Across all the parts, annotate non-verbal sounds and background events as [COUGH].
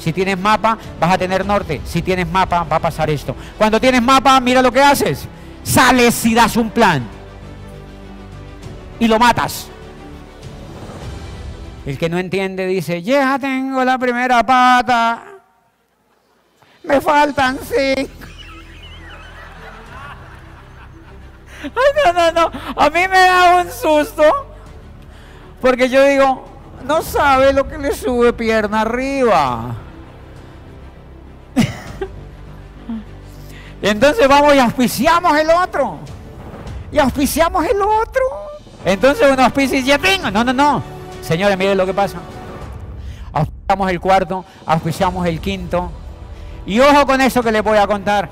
Si tienes mapa, vas a tener norte. Si tienes mapa, va a pasar esto. Cuando tienes mapa, mira lo que haces. Sales y das un plan. Y lo matas. El que no entiende dice, ya tengo la primera pata. Me faltan cinco. [LAUGHS] Ay, no, no, no. A mí me da un susto. Porque yo digo, no sabe lo que le sube pierna arriba. Entonces vamos y auspiciamos el otro. Y auspiciamos el otro. Entonces uno auspicia y ya tengo. No, no, no. Señores, miren lo que pasa. Auspiciamos el cuarto, auspiciamos el quinto. Y ojo con eso que les voy a contar.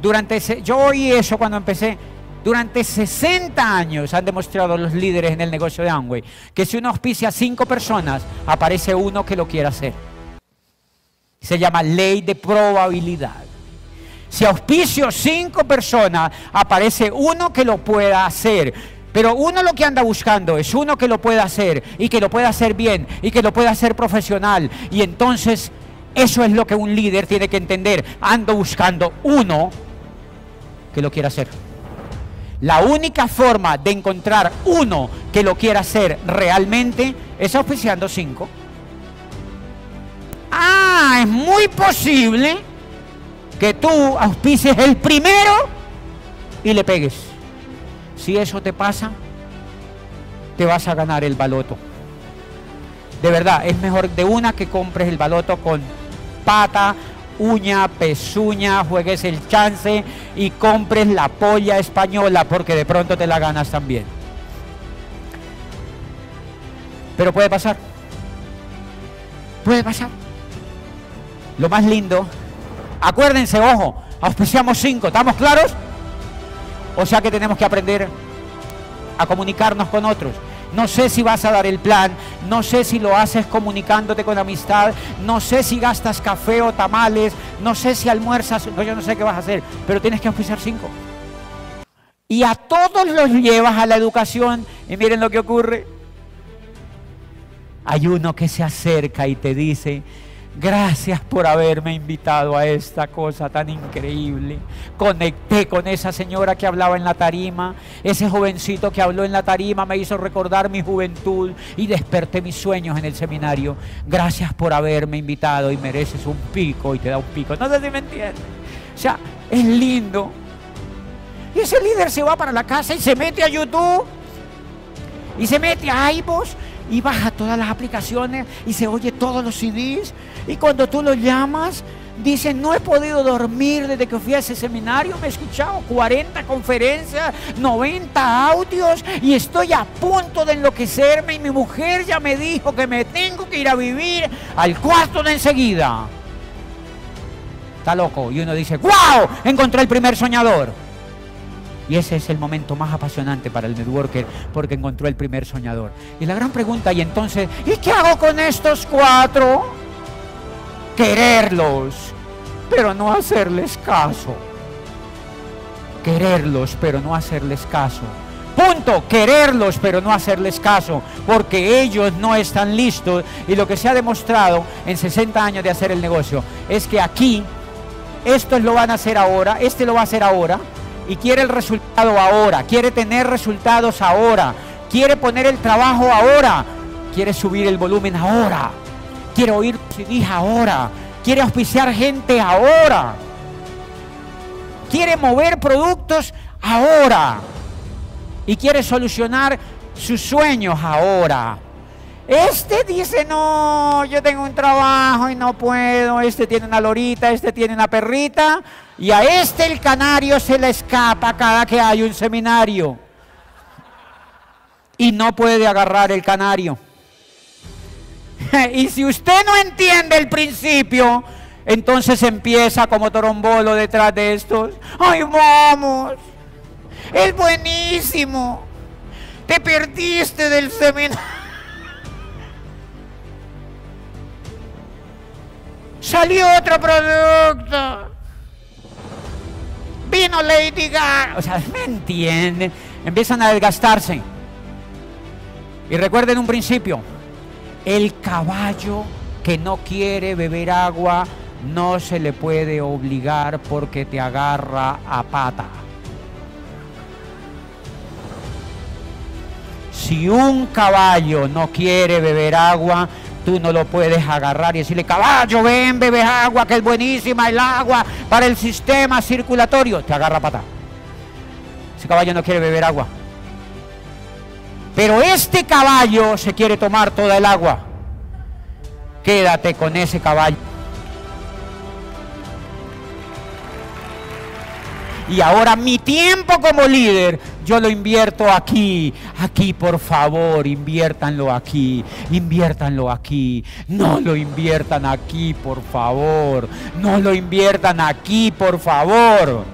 Durante yo oí eso cuando empecé. Durante 60 años han demostrado los líderes en el negocio de Amway que si uno auspicia a cinco personas, aparece uno que lo quiera hacer. Se llama ley de probabilidad. Si auspicio cinco personas, aparece uno que lo pueda hacer. Pero uno lo que anda buscando es uno que lo pueda hacer y que lo pueda hacer bien y que lo pueda hacer profesional. Y entonces eso es lo que un líder tiene que entender. Ando buscando uno que lo quiera hacer. La única forma de encontrar uno que lo quiera hacer realmente es auspiciando cinco. Ah, es muy posible que tú auspices el primero y le pegues. Si eso te pasa, te vas a ganar el baloto. De verdad, es mejor de una que compres el baloto con pata, uña, pezuña, juegues el chance y compres la polla española porque de pronto te la ganas también. Pero puede pasar. Puede pasar. Lo más lindo Acuérdense, ojo, auspiciamos cinco, ¿estamos claros? O sea que tenemos que aprender a comunicarnos con otros. No sé si vas a dar el plan, no sé si lo haces comunicándote con amistad, no sé si gastas café o tamales, no sé si almuerzas, no, yo no sé qué vas a hacer, pero tienes que auspiciar cinco. Y a todos los llevas a la educación y miren lo que ocurre. Hay uno que se acerca y te dice, Gracias por haberme invitado a esta cosa tan increíble. Conecté con esa señora que hablaba en la tarima. Ese jovencito que habló en la tarima me hizo recordar mi juventud y desperté mis sueños en el seminario. Gracias por haberme invitado y mereces un pico y te da un pico. No sé si me entiendes. O sea, es lindo. Y ese líder se va para la casa y se mete a YouTube y se mete a iVoox y baja todas las aplicaciones y se oye todos los CDs. Y cuando tú lo llamas, dice, no he podido dormir desde que fui a ese seminario, me he escuchado 40 conferencias, 90 audios y estoy a punto de enloquecerme y mi mujer ya me dijo que me tengo que ir a vivir al cuarto de enseguida. Está loco. Y uno dice, ¡wow! Encontré el primer soñador. Y ese es el momento más apasionante para el networker porque encontró el primer soñador. Y la gran pregunta, y entonces, ¿y qué hago con estos cuatro? Quererlos, pero no hacerles caso. Quererlos, pero no hacerles caso. Punto, quererlos, pero no hacerles caso, porque ellos no están listos. Y lo que se ha demostrado en 60 años de hacer el negocio es que aquí, esto lo van a hacer ahora, este lo va a hacer ahora, y quiere el resultado ahora, quiere tener resultados ahora, quiere poner el trabajo ahora, quiere subir el volumen ahora, quiere oír CDs ahora, quiere auspiciar gente ahora, quiere mover productos ahora y quiere solucionar sus sueños ahora. Este dice, no, yo tengo un trabajo y no puedo. Este tiene una lorita, este tiene una perrita. Y a este el canario se le escapa cada que hay un seminario. Y no puede agarrar el canario. [LAUGHS] y si usted no entiende el principio, entonces empieza como torombolo detrás de estos. ¡Ay, vamos! Es buenísimo. Te perdiste del seminario. Salió otro producto. Vino Lady Gaga. O sea, ¿me entienden? Empiezan a desgastarse. Y recuerden un principio. El caballo que no quiere beber agua, no se le puede obligar porque te agarra a pata. Si un caballo no quiere beber agua, tú no lo puedes agarrar y decirle, caballo, ven, bebe agua, que es buenísima el agua para el sistema circulatorio. Te agarra pata. Ese caballo no quiere beber agua. Pero este caballo se quiere tomar toda el agua. Quédate con ese caballo. Y ahora mi tiempo como líder, yo lo invierto aquí. Aquí, por favor, inviértanlo aquí. Inviértanlo aquí. No lo inviertan aquí, por favor. No lo inviertan aquí, por favor.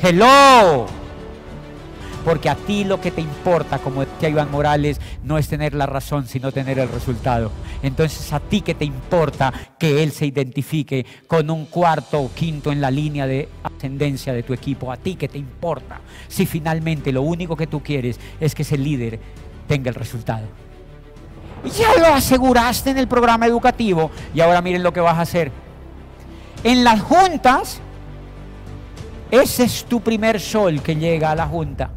Hello. Porque a ti lo que te importa, como decía Iván Morales, no es tener la razón, sino tener el resultado. Entonces a ti que te importa que él se identifique con un cuarto o quinto en la línea de ascendencia de tu equipo. A ti que te importa si finalmente lo único que tú quieres es que ese líder tenga el resultado. Ya lo aseguraste en el programa educativo y ahora miren lo que vas a hacer. En las juntas, ese es tu primer sol que llega a la junta.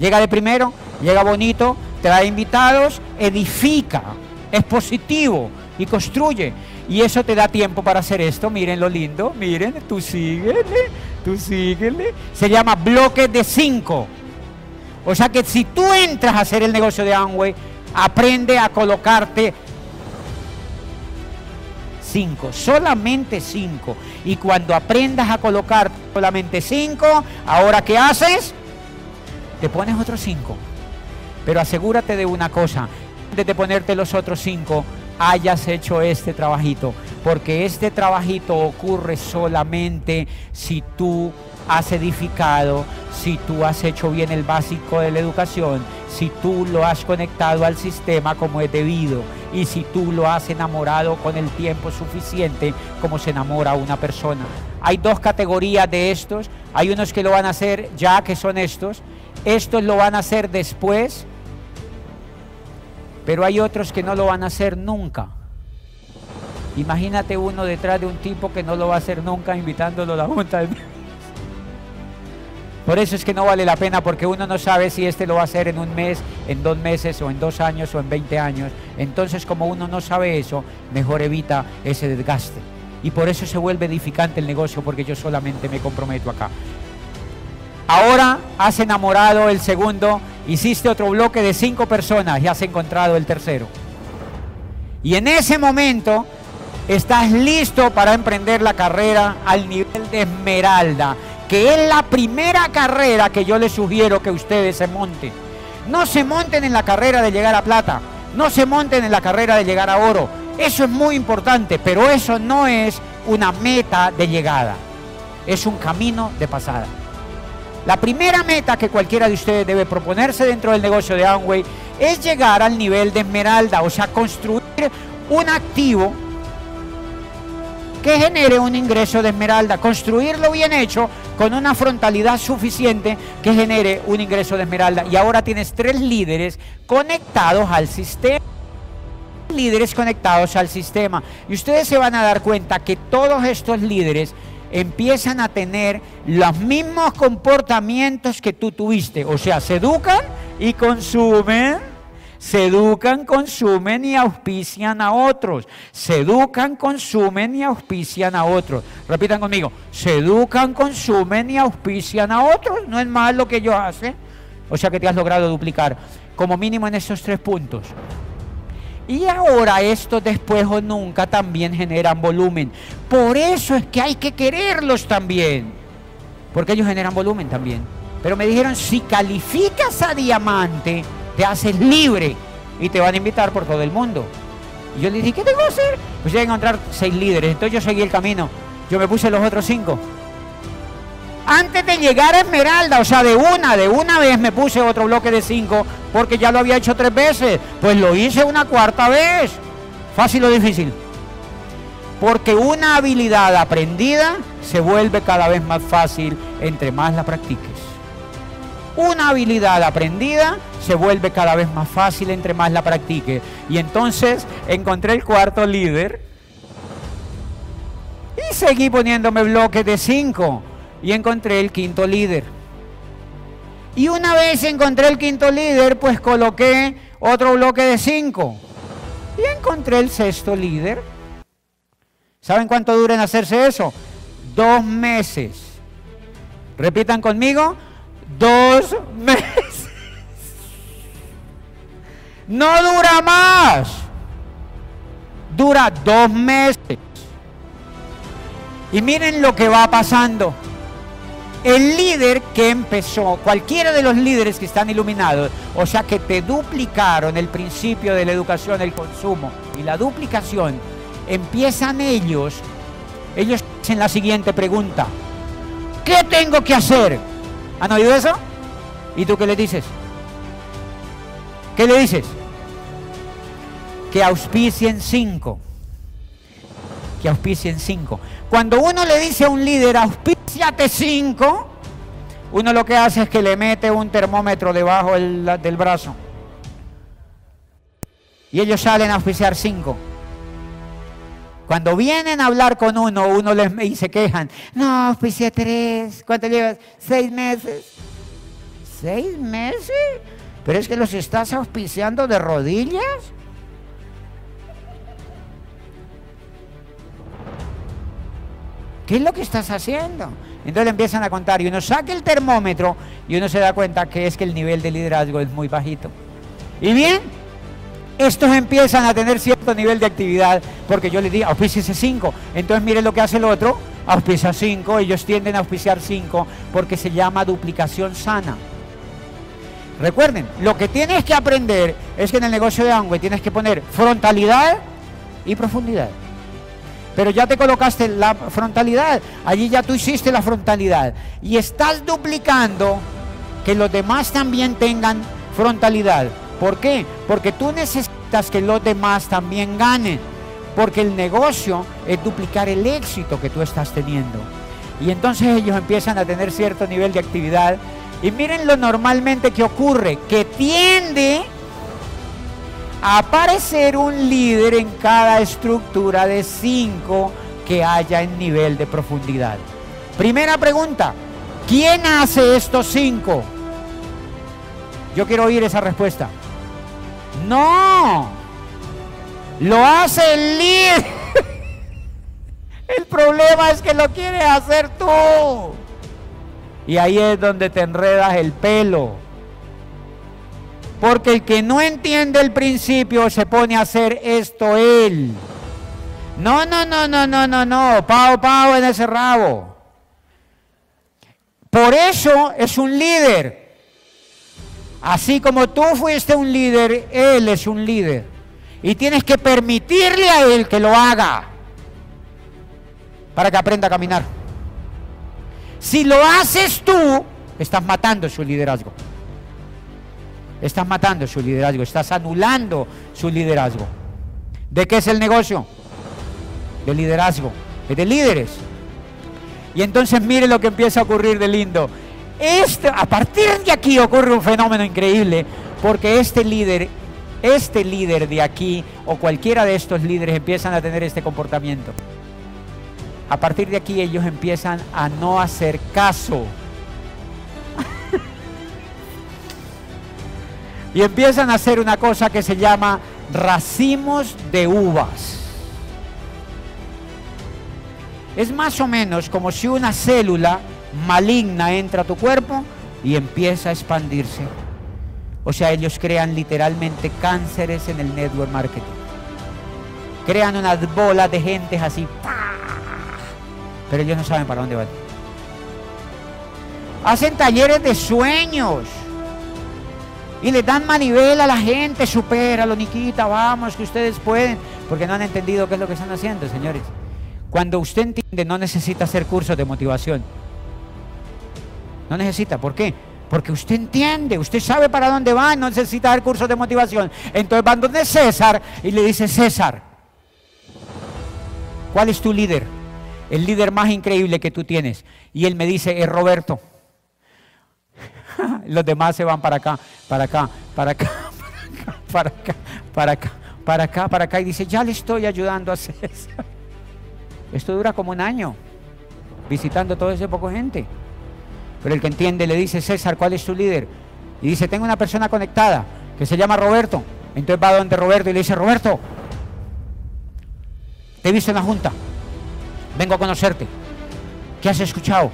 Llega de primero, llega bonito, trae invitados, edifica, es positivo y construye. Y eso te da tiempo para hacer esto. Miren lo lindo, miren, tú síguele, tú síguele. Se llama bloque de cinco. O sea que si tú entras a hacer el negocio de Amway, aprende a colocarte cinco, solamente cinco. Y cuando aprendas a colocar solamente cinco, ahora ¿qué haces? Te pones otros cinco. Pero asegúrate de una cosa, antes de ponerte los otros cinco, hayas hecho este trabajito, porque este trabajito ocurre solamente si tú has edificado, si tú has hecho bien el básico de la educación, si tú lo has conectado al sistema como es debido y si tú lo has enamorado con el tiempo suficiente como se enamora una persona. Hay dos categorías de estos, hay unos que lo van a hacer ya que son estos estos lo van a hacer después, pero hay otros que no lo van a hacer nunca. Imagínate uno detrás de un tipo que no lo va a hacer nunca invitándolo a la junta. Por eso es que no vale la pena porque uno no sabe si este lo va a hacer en un mes, en dos meses o en dos años o en 20 años. Entonces como uno no sabe eso, mejor evita ese desgaste. Y por eso se vuelve edificante el negocio porque yo solamente me comprometo acá. Ahora has enamorado el segundo, hiciste otro bloque de cinco personas y has encontrado el tercero. Y en ese momento estás listo para emprender la carrera al nivel de Esmeralda, que es la primera carrera que yo les sugiero que ustedes se monten. No se monten en la carrera de llegar a plata, no se monten en la carrera de llegar a oro. Eso es muy importante, pero eso no es una meta de llegada, es un camino de pasada. La primera meta que cualquiera de ustedes debe proponerse dentro del negocio de Amway es llegar al nivel de esmeralda, o sea, construir un activo que genere un ingreso de esmeralda, construirlo bien hecho con una frontalidad suficiente que genere un ingreso de esmeralda. Y ahora tienes tres líderes conectados al sistema. Líderes conectados al sistema. Y ustedes se van a dar cuenta que todos estos líderes empiezan a tener los mismos comportamientos que tú tuviste. O sea, se educan y consumen, se educan, consumen y auspician a otros. Se educan, consumen y auspician a otros. Repitan conmigo, se educan, consumen y auspician a otros. No es más lo que ellos hacen. O sea que te has logrado duplicar, como mínimo en esos tres puntos. Y ahora estos después o nunca también generan volumen. Por eso es que hay que quererlos también. Porque ellos generan volumen también. Pero me dijeron, si calificas a diamante, te haces libre y te van a invitar por todo el mundo. Y yo le dije, ¿qué tengo que hacer? Pues voy a encontrar seis líderes. Entonces yo seguí el camino. Yo me puse los otros cinco antes de llegar a Esmeralda, o sea, de una, de una vez me puse otro bloque de cinco porque ya lo había hecho tres veces. Pues lo hice una cuarta vez. ¿Fácil o difícil? Porque una habilidad aprendida se vuelve cada vez más fácil entre más la practiques. Una habilidad aprendida se vuelve cada vez más fácil entre más la practique. Y entonces encontré el cuarto líder y seguí poniéndome bloques de cinco y encontré el quinto líder. Y una vez encontré el quinto líder, pues coloqué otro bloque de cinco. Y encontré el sexto líder. ¿Saben cuánto dura en hacerse eso? Dos meses. Repitan conmigo, dos [LAUGHS] meses. No dura más. Dura dos meses. Y miren lo que va pasando. El líder que empezó, cualquiera de los líderes que están iluminados, o sea que te duplicaron el principio de la educación, el consumo y la duplicación, empiezan ellos, ellos hacen la siguiente pregunta. ¿Qué tengo que hacer? ¿Han oído eso? ¿Y tú qué le dices? ¿Qué le dices? Que auspicien cinco. Que auspicien cinco. Cuando uno le dice a un líder, auspicia 7.5, uno lo que hace es que le mete un termómetro debajo del, brazo. Y ellos salen a oficiar 5. Cuando vienen a hablar con uno, uno les y quejan. No, oficié 3. ¿Cuánto llevas? Seis meses. ¿Seis meses? ¿Pero es que los estás auspiciando de rodillas? ¿Qué es lo que estás haciendo? Entonces le empiezan a contar y uno saca el termómetro y uno se da cuenta que es que el nivel de liderazgo es muy bajito. Y bien, estos empiezan a tener cierto nivel de actividad porque yo les digo, auspíciese 5. Entonces miren lo que hace el otro, auspicia 5, ellos tienden a auspiciar 5 porque se llama duplicación sana. Recuerden, lo que tienes que aprender es que en el negocio de Amway tienes que poner frontalidad y profundidad. Pero ya te colocaste la frontalidad, allí ya tú hiciste la frontalidad y estás duplicando que los demás también tengan frontalidad. ¿Por qué? Porque tú necesitas que los demás también ganen. Porque el negocio es duplicar el éxito que tú estás teniendo. Y entonces ellos empiezan a tener cierto nivel de actividad. Y miren lo normalmente que ocurre, que tiende aparecer un líder en cada estructura de cinco que haya en nivel de profundidad. Primera pregunta, ¿quién hace estos cinco? Yo quiero oír esa respuesta. No, lo hace el líder. [LAUGHS] El problema es que lo quieres hacer tú. Y ahí es donde te enredas el pelo. Porque el que no entiende el principio se pone a hacer esto él. No, no, no, no, no, no, no. Pau, pau en ese rabo. Por eso es un líder. Así como tú fuiste un líder, Él es un líder. Y tienes que permitirle a Él que lo haga para que aprenda a caminar. Si lo haces tú, estás matando su liderazgo. Estás matando su liderazgo, estás anulando su liderazgo. ¿De qué es el negocio? De liderazgo, es de líderes. Y entonces mire lo que empieza a ocurrir de lindo. Este, a partir de aquí ocurre un fenómeno increíble, porque este líder, este líder de aquí, o cualquiera de estos líderes empiezan a tener este comportamiento. A partir de aquí ellos empiezan a no hacer caso. Y empiezan a hacer una cosa que se llama racimos de uvas. Es más o menos como si una célula maligna entra a tu cuerpo y empieza a expandirse. O sea, ellos crean literalmente cánceres en el network marketing. Crean unas bolas de gente así, pero ellos no saben para dónde van. Hacen talleres de sueños y les dan manivela a la gente, lo Niquita, vamos, que ustedes pueden, porque no han entendido qué es lo que están haciendo, señores. Cuando usted entiende, no necesita hacer cursos de motivación. No necesita, ¿por qué? Porque usted entiende, usted sabe para dónde va, no necesita dar cursos de motivación. Entonces van donde César y le dice, César, ¿cuál es tu líder? El líder más increíble que tú tienes. Y él me dice, es Roberto. [LAUGHS] Los demás se van para acá, para acá, para acá, [LAUGHS] para acá, para acá, para acá, para acá. Y dice, ya le estoy ayudando a César. [LAUGHS] Esto dura como un año, visitando todo ese poco gente. Pero el que entiende le dice, César, ¿cuál es tu líder? Y dice, tengo una persona conectada que se llama Roberto. Entonces va donde Roberto y le dice, Roberto, te he visto en la junta, vengo a conocerte. ¿Qué has escuchado?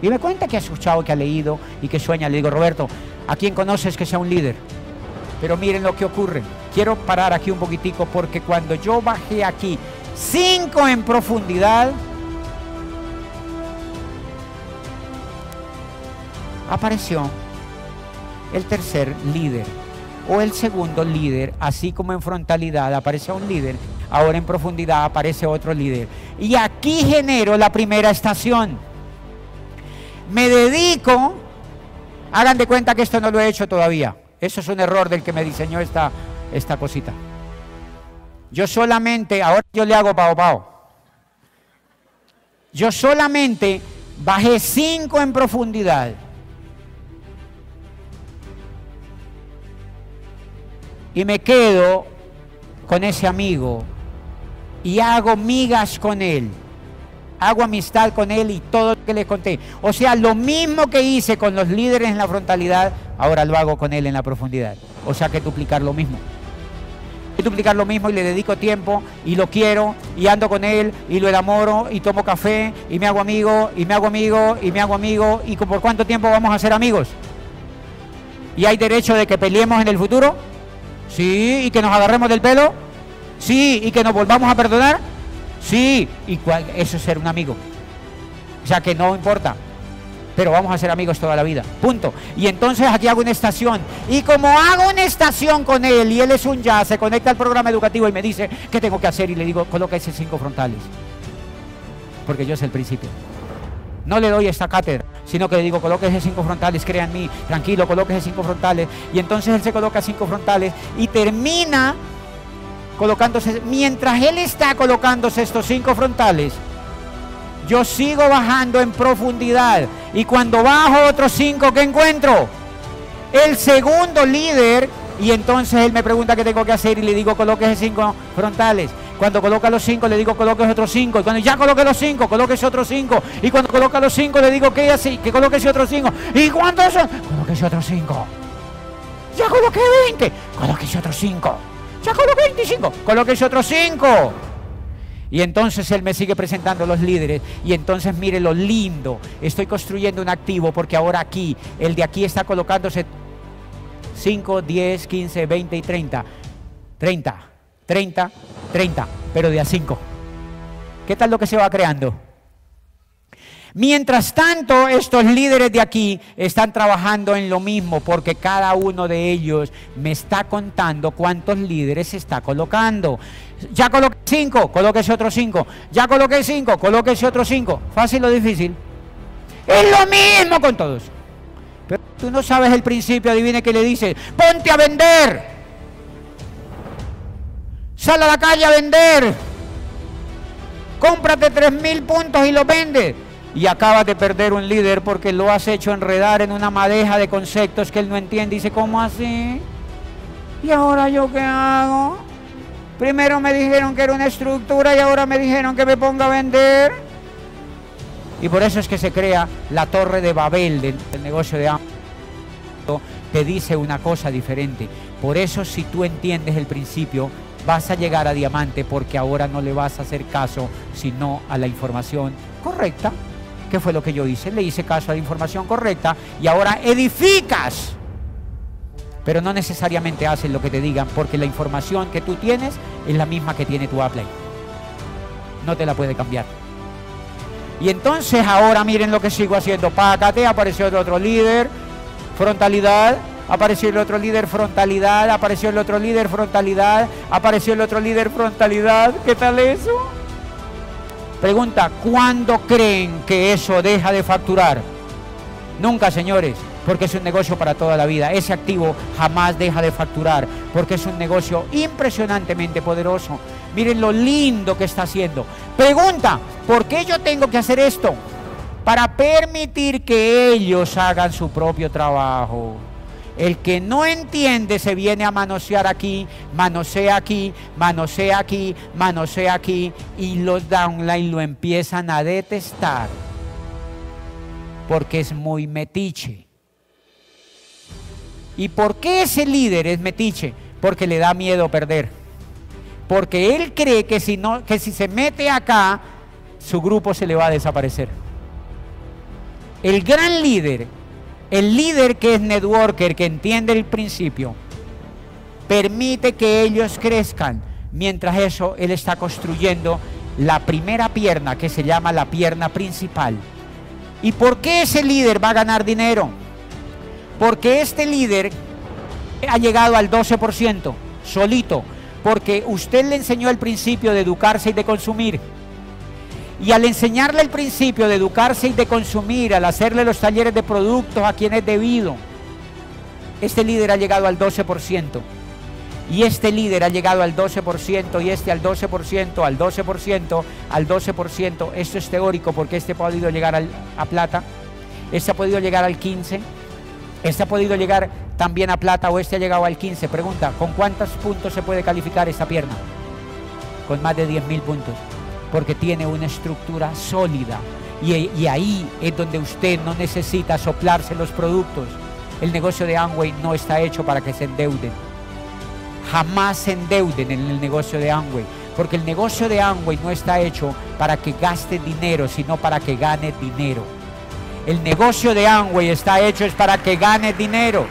Y me cuenta que ha escuchado, que ha leído y que sueña. Le digo, Roberto, ¿a quién conoces que sea un líder? Pero miren lo que ocurre. Quiero parar aquí un poquitico porque cuando yo bajé aquí, cinco en profundidad, apareció el tercer líder o el segundo líder, así como en frontalidad aparece un líder, ahora en profundidad aparece otro líder. Y aquí genero la primera estación me dedico, hagan de cuenta que esto no lo he hecho todavía. Eso es un error del que me diseñó esta, esta cosita. Yo solamente, ahora yo le hago pao pao. Yo solamente bajé cinco en profundidad. Y me quedo con ese amigo y hago migas con él hago amistad con él y todo lo que le conté. O sea, lo mismo que hice con los líderes en la frontalidad, ahora lo hago con él en la profundidad. O sea, que duplicar lo mismo. Que duplicar lo mismo y le dedico tiempo y lo quiero y ando con él y lo enamoro y tomo café y me hago amigo y me hago amigo y me hago amigo y por cuánto tiempo vamos a ser amigos. ¿Y hay derecho de que peleemos en el futuro? Sí, y que nos agarremos del pelo. Sí, y que nos volvamos a perdonar. Sí, y eso es ser un amigo. O sea que no importa. Pero vamos a ser amigos toda la vida. Punto. Y entonces aquí hago una estación. Y como hago una estación con él y él es un ya, se conecta al programa educativo y me dice qué tengo que hacer y le digo, coloca ese cinco frontales. Porque yo sé el principio. No le doy esta cátedra, sino que le digo, coloque ese cinco frontales, mí, tranquilo, coloque ese cinco frontales. Y entonces él se coloca cinco frontales y termina colocándose, mientras él está colocándose estos cinco frontales, yo sigo bajando en profundidad. Y cuando bajo otros cinco, ¿qué encuentro? El segundo líder. Y entonces él me pregunta qué tengo que hacer y le digo coloque cinco frontales. Cuando coloca los cinco, le digo coloque otros cinco. Y cuando ya coloque los cinco, coloque otros cinco. Y cuando coloca los cinco, le digo que así, que coloque otros cinco. ¿Y cuántos son? Coloque otros cinco. Ya coloqué 20. Coloque otros cinco. Ya coloqué 25, coloqué otros 5. Y entonces él me sigue presentando los líderes. Y entonces mire lo lindo. Estoy construyendo un activo porque ahora aquí, el de aquí está colocándose 5, 10, 15, 20 y 30. 30, 30, 30, pero de a 5. ¿Qué tal lo que se va creando? Mientras tanto, estos líderes de aquí están trabajando en lo mismo porque cada uno de ellos me está contando cuántos líderes se está colocando. Ya coloqué cinco, colóquese otros cinco. Ya coloqué cinco, colóquese otros cinco. ¿Fácil o difícil? Es lo mismo con todos. Pero tú no sabes el principio, adivine que le dice, ponte a vender. Sal a la calle a vender. Cómprate tres mil puntos y los vendes y acabas de perder un líder porque lo has hecho enredar en una madeja de conceptos que él no entiende. Dice, ¿cómo así? ¿Y ahora yo qué hago? Primero me dijeron que era una estructura y ahora me dijeron que me ponga a vender. Y por eso es que se crea la torre de Babel del, negocio de Amazon. Te dice una cosa diferente. Por eso si tú entiendes el principio, vas a llegar a diamante porque ahora no le vas a hacer caso sino a la información correcta. ¿Qué fue lo que yo hice? Le hice caso a la información correcta y ahora edificas. Pero no necesariamente haces lo que te digan, porque la información que tú tienes es la misma que tiene tu Apple. No te la puede cambiar. Y entonces ahora miren lo que sigo haciendo. Pácate, apareció el otro líder, frontalidad, apareció el otro líder, frontalidad, apareció el otro líder, frontalidad, apareció el otro líder, frontalidad. ¿Qué tal eso? Pregunta, ¿cuándo creen que eso deja de facturar? Nunca, señores, porque es un negocio para toda la vida. Ese activo jamás deja de facturar, porque es un negocio impresionantemente poderoso. Miren lo lindo que está haciendo. Pregunta, ¿por qué yo tengo que hacer esto? para permitir que ellos hagan su propio trabajo. El que no entiende se viene a manosear aquí, manosea aquí, manosea aquí, manosea aquí y los downline lo empiezan a detestar porque es muy metiche. ¿Y por qué ese líder es metiche? Porque le da miedo perder. Porque él cree que si, no, que si se mete acá, su grupo se le va a desaparecer. El gran líder, el líder que es networker, que entiende el principio, permite que ellos crezcan. Mientras eso, él está construyendo la primera pierna que se llama la pierna principal. ¿Y por qué ese líder va a ganar dinero? Porque este líder ha llegado al 12% solito, porque usted le enseñó el principio de educarse y de consumir. Y al enseñarle el principio de educarse y de consumir, al hacerle los talleres de productos a quien es debido, este líder ha llegado al 12%. Y este líder ha llegado al 12% y este al 12%, al 12%, al 12%. Esto es teórico porque este ha podido llegar a plata, este ha podido llegar al 15%, este ha podido llegar también a plata o este ha llegado al 15%. Pregunta, ¿con cuántos puntos se puede calificar esta pierna? Con más de 10.000 puntos porque tiene una estructura sólida. Y, ahí es donde usted no necesita soplarse los productos. El negocio de Amway no está hecho para que se endeuden. Jamás se endeuden en el negocio de Amway. Porque el negocio de Amway no está hecho para que gaste dinero, sino para que gane dinero. El negocio de Amway está hecho es para que gane dinero.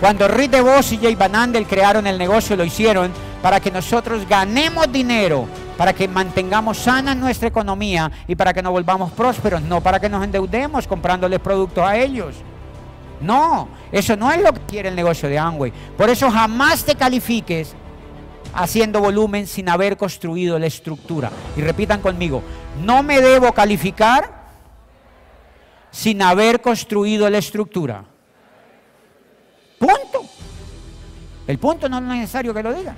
Cuando Rick DeVos y Jay Van Andel crearon el negocio, lo hicieron para que nosotros ganemos dinero, para que mantengamos sana nuestra economía y para que nos volvamos prósperos, no para que nos endeudemos comprándoles productos a ellos. No, eso no es lo que quiere el negocio de Amway. Por eso jamás te califiques haciendo volumen sin haber construido la estructura. Y repitan conmigo, no me debo calificar sin haber construido la estructura. Punto. El punto no es necesario que lo diga.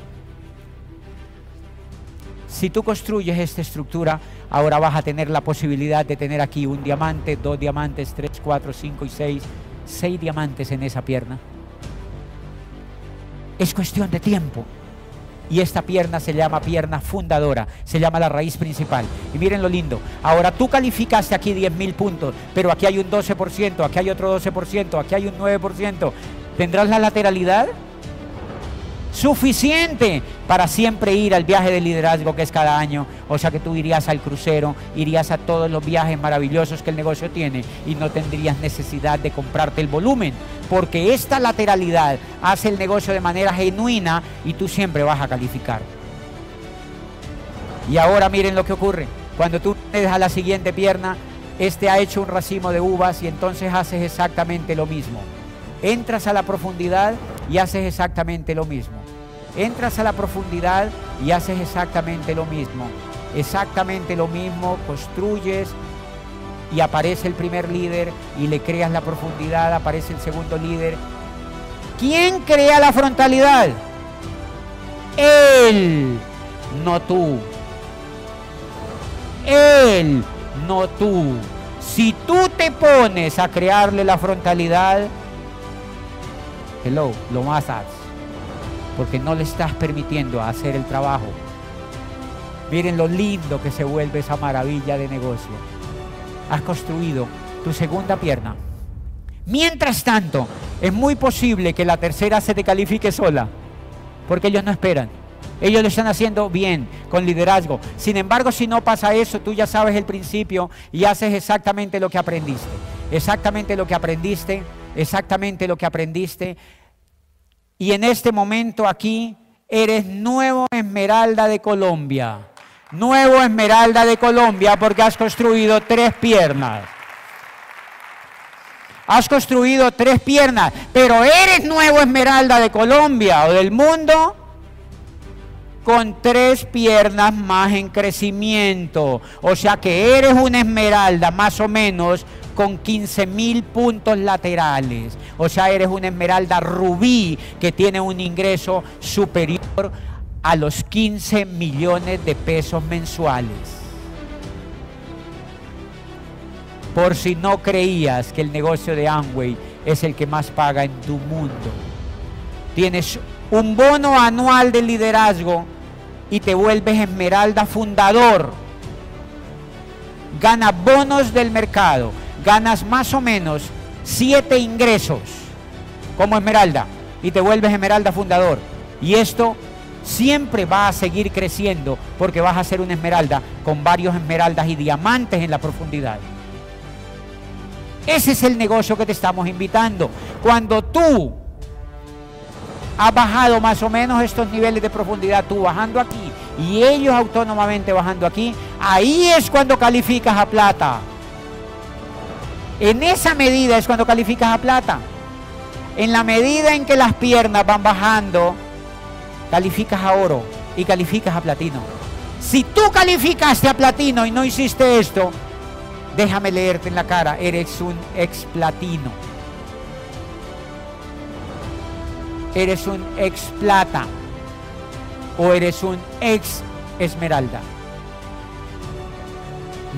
Si tú construyes esta estructura, ahora vas a tener la posibilidad de tener aquí un diamante, dos diamantes, tres, cuatro, cinco y seis, seis diamantes en esa pierna. Es cuestión de tiempo. Y esta pierna se llama pierna fundadora, se llama la raíz principal. Y miren lo lindo. Ahora tú calificaste aquí 10 mil puntos, pero aquí hay un 12%, aquí hay otro 12%, aquí hay un 9%. ¿Tendrás la lateralidad? Suficiente para siempre ir al viaje de liderazgo que es cada año. O sea que tú irías al crucero, irías a todos los viajes maravillosos que el negocio tiene y no tendrías necesidad de comprarte el volumen, porque esta lateralidad hace el negocio de manera genuina y tú siempre vas a calificar. Y ahora miren lo que ocurre. Cuando tú te a la siguiente pierna, este ha hecho un racimo de uvas y entonces haces exactamente lo mismo. Entras a la profundidad y haces exactamente lo mismo. Entras a la profundidad y haces exactamente lo mismo. Exactamente lo mismo, construyes y aparece el primer líder y le creas la profundidad, aparece el segundo líder. ¿Quién crea la frontalidad? Él, no tú. Él, no tú. Si tú te pones a crearle la frontalidad, hello, lo más porque no le estás permitiendo hacer el trabajo. Miren lo lindo que se vuelve esa maravilla de negocio. Has construido tu segunda pierna. Mientras tanto, es muy posible que la tercera se te califique sola, porque ellos no esperan. Ellos lo están haciendo bien, con liderazgo. Sin embargo, si no pasa eso, tú ya sabes el principio y haces exactamente lo que aprendiste. Exactamente lo que aprendiste, exactamente lo que aprendiste y en este momento aquí eres nuevo Esmeralda de Colombia. Nuevo Esmeralda de Colombia porque has construido tres piernas. Has construido tres piernas, pero eres nuevo Esmeralda de Colombia o del mundo con tres piernas más en crecimiento. O sea que eres una Esmeralda más o menos con 15 mil puntos laterales. O sea, eres una esmeralda rubí que tiene un ingreso superior a los 15 millones de pesos mensuales. por si no creías que el negocio de Amway es el que más paga en tu mundo. Tienes un bono anual de liderazgo y te vuelves esmeralda fundador. Ganas bonos del mercado, ganas más o menos siete ingresos como esmeralda y te vuelves esmeralda fundador. Y esto siempre va a seguir creciendo porque vas a ser una esmeralda con varios esmeraldas y diamantes en la profundidad. Ese es el negocio que te estamos invitando. Cuando tú has bajado más o menos estos niveles de profundidad, tú bajando aquí y ellos autónomamente bajando aquí, ahí es cuando calificas a plata. En esa medida es cuando calificas a plata. En la medida en que las piernas van bajando, calificas a oro y calificas a platino. Si tú calificaste a platino y no hiciste esto, déjame leerte en la cara, eres un ex platino. Eres un ex plata o eres un ex esmeralda.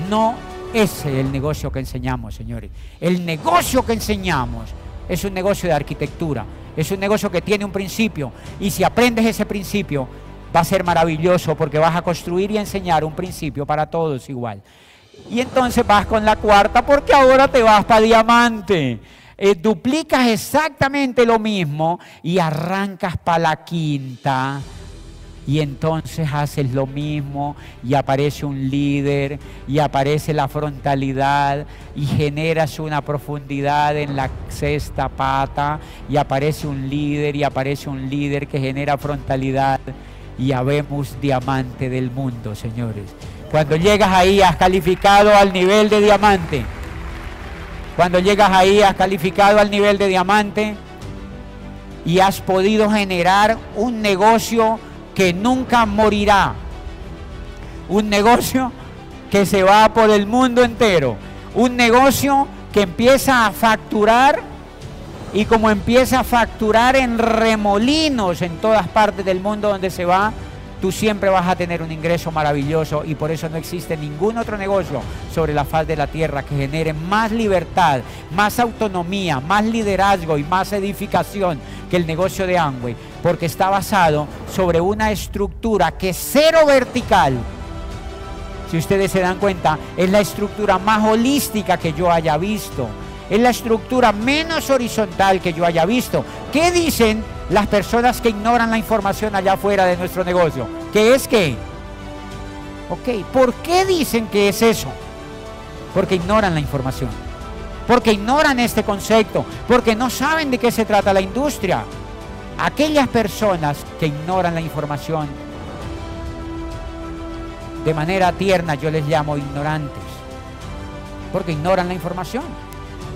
No ese es el negocio que enseñamos, señores. El negocio que enseñamos es un negocio de arquitectura, es un negocio que tiene un principio y si aprendes ese principio va a ser maravilloso porque vas a construir y enseñar un principio para todos igual. Y entonces vas con la cuarta porque ahora te vas para diamante. Eh, duplicas exactamente lo mismo y arrancas para la quinta y entonces haces lo mismo y aparece un líder y aparece la frontalidad y generas una profundidad en la sexta pata y aparece un líder y aparece un líder que genera frontalidad y habemos diamante del mundo, señores. Cuando llegas ahí has calificado al nivel de diamante. Cuando llegas ahí has calificado al nivel de diamante y has podido generar un negocio que nunca morirá. Un negocio que se va por el mundo entero. Un negocio que empieza a facturar y como empieza a facturar en remolinos en todas partes del mundo donde se va, tú siempre vas a tener un ingreso maravilloso y por eso no existe ningún otro negocio sobre la faz de la tierra que genere más libertad, más autonomía, más liderazgo y más edificación que el negocio de Amway, porque está basado sobre una estructura que es cero vertical. Si ustedes se dan cuenta, es la estructura más holística que yo haya visto. Es la estructura menos horizontal que yo haya visto. ¿Qué dicen las personas que ignoran la información allá afuera de nuestro negocio. ¿Qué es qué? Ok, ¿por qué dicen que es eso? Porque ignoran la información. Porque ignoran este concepto. Porque no saben de qué se trata la industria. Aquellas personas que ignoran la información, de manera tierna yo les llamo ignorantes. Porque ignoran la información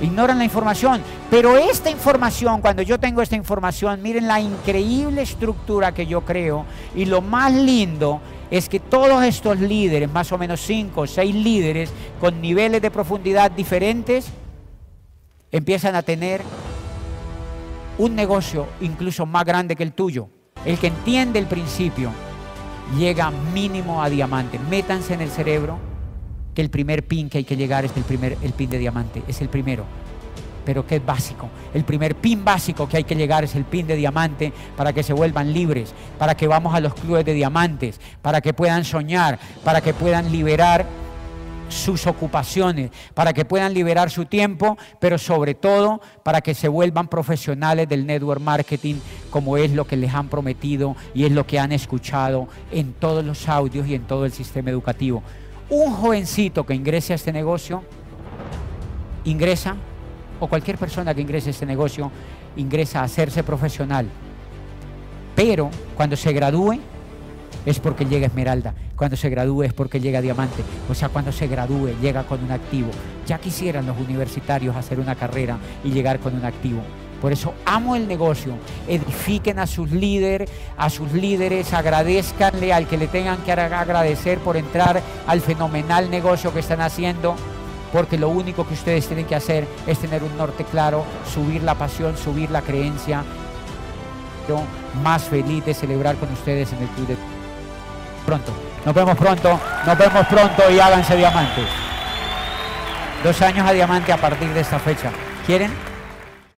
ignoran la información. Pero esta información, cuando yo tengo esta información, miren la increíble estructura que yo creo y lo más lindo es que todos estos líderes, más o menos cinco o seis líderes con niveles de profundidad diferentes, empiezan a tener un negocio incluso más grande que el tuyo. El que entiende el principio llega mínimo a diamante. Métanse en el cerebro que el primer pin que hay que llegar es el, primer, el pin de diamante, es el primero. Pero que es básico. El primer pin básico que hay que llegar es el pin de diamante para que se vuelvan libres, para que vamos a los clubes de diamantes, para que puedan soñar, para que puedan liberar sus ocupaciones, para que puedan liberar su tiempo, pero sobre todo para que se vuelvan profesionales del network marketing, como es lo que les han prometido y es lo que han escuchado en todos los audios y en todo el sistema educativo un jovencito que ingrese a este negocio, ingresa, o cualquier persona que ingrese a este negocio, ingresa a hacerse profesional. Pero cuando se gradúe, es porque llega Esmeralda. Cuando se gradúe es porque llega Diamante. O sea, cuando se gradúe llega con un activo. Ya quisieran los universitarios hacer una carrera y llegar con un activo. Por eso amo el negocio. Edifiquen a sus líderes, a sus líderes, agradezcanle al que le tengan que agradecer por entrar al fenomenal negocio que están haciendo. Porque lo único que ustedes tienen que hacer es tener un norte claro, subir la pasión, subir la creencia. Yo más feliz de celebrar con ustedes en el club de pronto. Nos vemos pronto, nos vemos pronto y háganse diamantes. Dos años a diamante a partir de esta fecha. ¿Quieren?